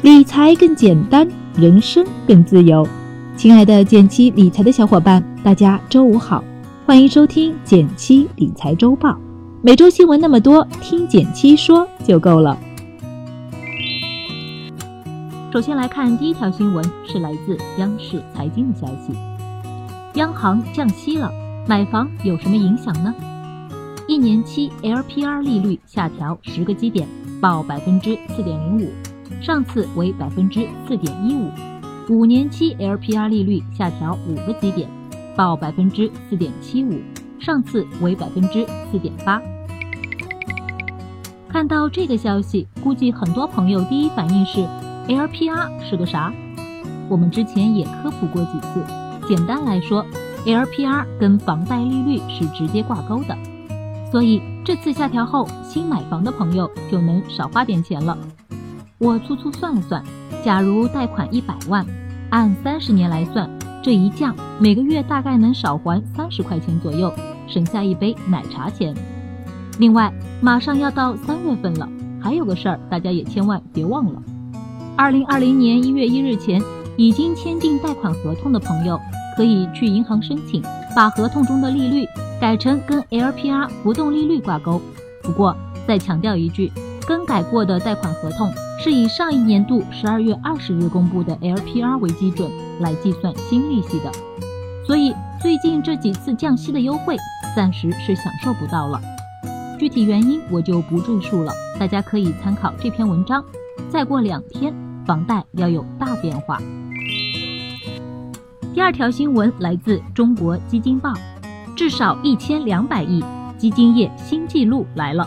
理财更简单，人生更自由。亲爱的减七理财的小伙伴，大家周五好，欢迎收听减七理财周报。每周新闻那么多，听减七说就够了。首先来看第一条新闻，是来自央视财经的消息：央行降息了，买房有什么影响呢？一年期 LPR 利率下调十个基点，报百分之四点零五，上次为百分之四点一五；五年期 LPR 利率下调五个基点，报百分之四点七五，上次为百分之四点八。看到这个消息，估计很多朋友第一反应是 LPR 是个啥？我们之前也科普过几次，简单来说，LPR 跟房贷利率是直接挂钩的。所以这次下调后，新买房的朋友就能少花点钱了。我粗粗算了算，假如贷款一百万，按三十年来算，这一降，每个月大概能少还三十块钱左右，省下一杯奶茶钱。另外，马上要到三月份了，还有个事儿，大家也千万别忘了：二零二零年一月一日前已经签订贷款合同的朋友，可以去银行申请，把合同中的利率。改成跟 LPR 浮动利率挂钩，不过再强调一句，更改过的贷款合同是以上一年度十二月二十日公布的 LPR 为基准来计算新利息的，所以最近这几次降息的优惠暂时是享受不到了。具体原因我就不赘述了，大家可以参考这篇文章。再过两天，房贷要有大变化。第二条新闻来自中国基金报。至少一千两百亿，基金业新纪录来了。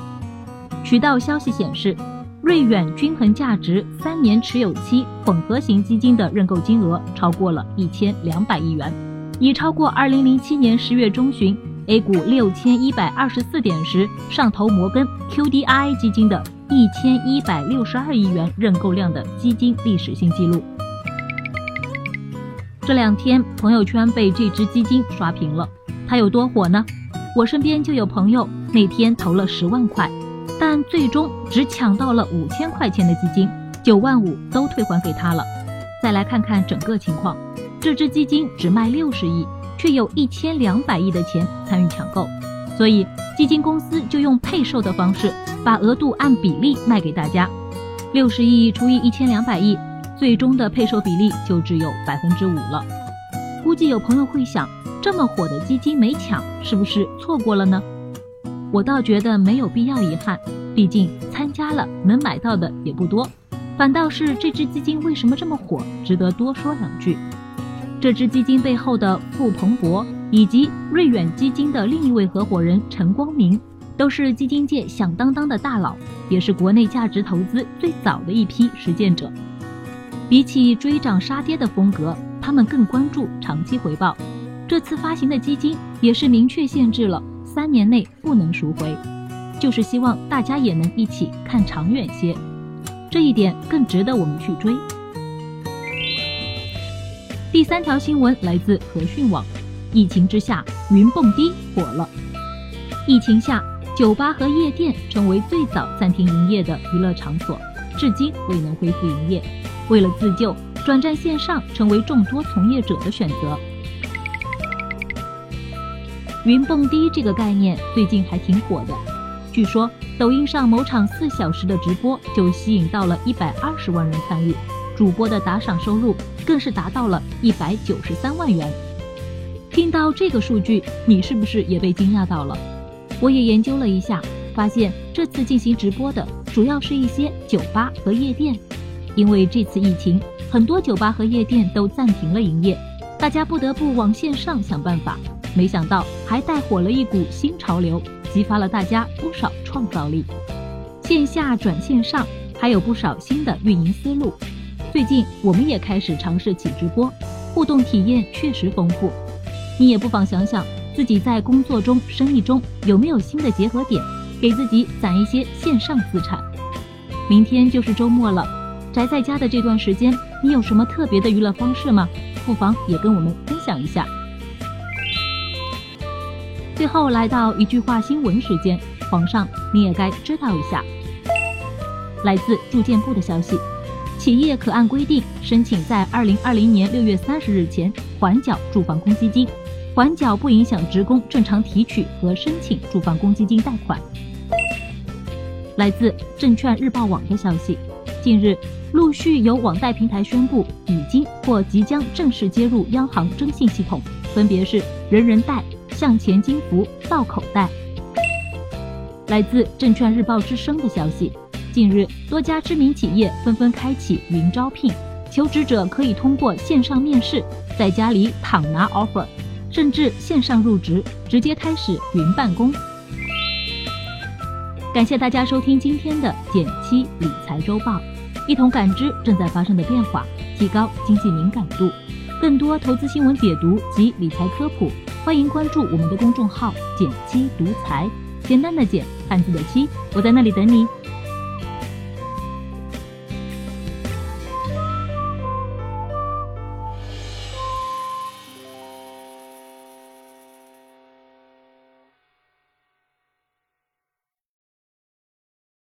渠道消息显示，瑞远均衡价值三年持有期混合型基金的认购金额超过了一千两百亿元，已超过二零零七年十月中旬 A 股六千一百二十四点时上投摩根 QDII 基金的一千一百六十二亿元认购量的基金历史性纪录。这两天朋友圈被这只基金刷屏了。它有多火呢？我身边就有朋友那天投了十万块，但最终只抢到了五千块钱的基金，九万五都退还给他了。再来看看整个情况，这只基金只卖六十亿，却有一千两百亿的钱参与抢购，所以基金公司就用配售的方式，把额度按比例卖给大家。六十亿除以一千两百亿，最终的配售比例就只有百分之五了。估计有朋友会想。这么火的基金没抢，是不是错过了呢？我倒觉得没有必要遗憾，毕竟参加了能买到的也不多。反倒是这只基金为什么这么火，值得多说两句。这只基金背后的傅鹏博以及瑞远基金的另一位合伙人陈光明，都是基金界响当当的大佬，也是国内价值投资最早的一批实践者。比起追涨杀跌的风格，他们更关注长期回报。这次发行的基金也是明确限制了三年内不能赎回，就是希望大家也能一起看长远些，这一点更值得我们去追。第三条新闻来自和讯网，疫情之下云蹦迪火了。疫情下，酒吧和夜店成为最早暂停营业的娱乐场所，至今未能恢复营业。为了自救，转战线上成为众多从业者的选择。云蹦迪这个概念最近还挺火的，据说抖音上某场四小时的直播就吸引到了一百二十万人参与，主播的打赏收入更是达到了一百九十三万元。听到这个数据，你是不是也被惊讶到了？我也研究了一下，发现这次进行直播的主要是一些酒吧和夜店，因为这次疫情，很多酒吧和夜店都暂停了营业，大家不得不往线上想办法。没想到还带火了一股新潮流，激发了大家不少创造力。线下转线上，还有不少新的运营思路。最近我们也开始尝试起直播，互动体验确实丰富。你也不妨想想，自己在工作中、生意中有没有新的结合点，给自己攒一些线上资产。明天就是周末了，宅在家的这段时间，你有什么特别的娱乐方式吗？不妨也跟我们分享一下。最后来到一句话新闻时间，皇上你也该知道一下。来自住建部的消息，企业可按规定申请在二零二零年六月三十日前缓缴住房公积金，缓缴不影响职工正常提取和申请住房公积金贷款。来自证券日报网的消息，近日陆续有网贷平台宣布已经或即将正式接入央行征信系统，分别是人人贷、向前金服、到口袋。来自证券日报之声的消息。近日，多家知名企业纷纷开启云招聘，求职者可以通过线上面试，在家里躺拿 offer，甚至线上入职，直接开始云办公。感谢大家收听今天的减七理财周报，一同感知正在发生的变化，提高经济敏感度。更多投资新闻解读及理财科普，欢迎关注我们的公众号“简七独裁”，简单的简，汉字的七，我在那里等你。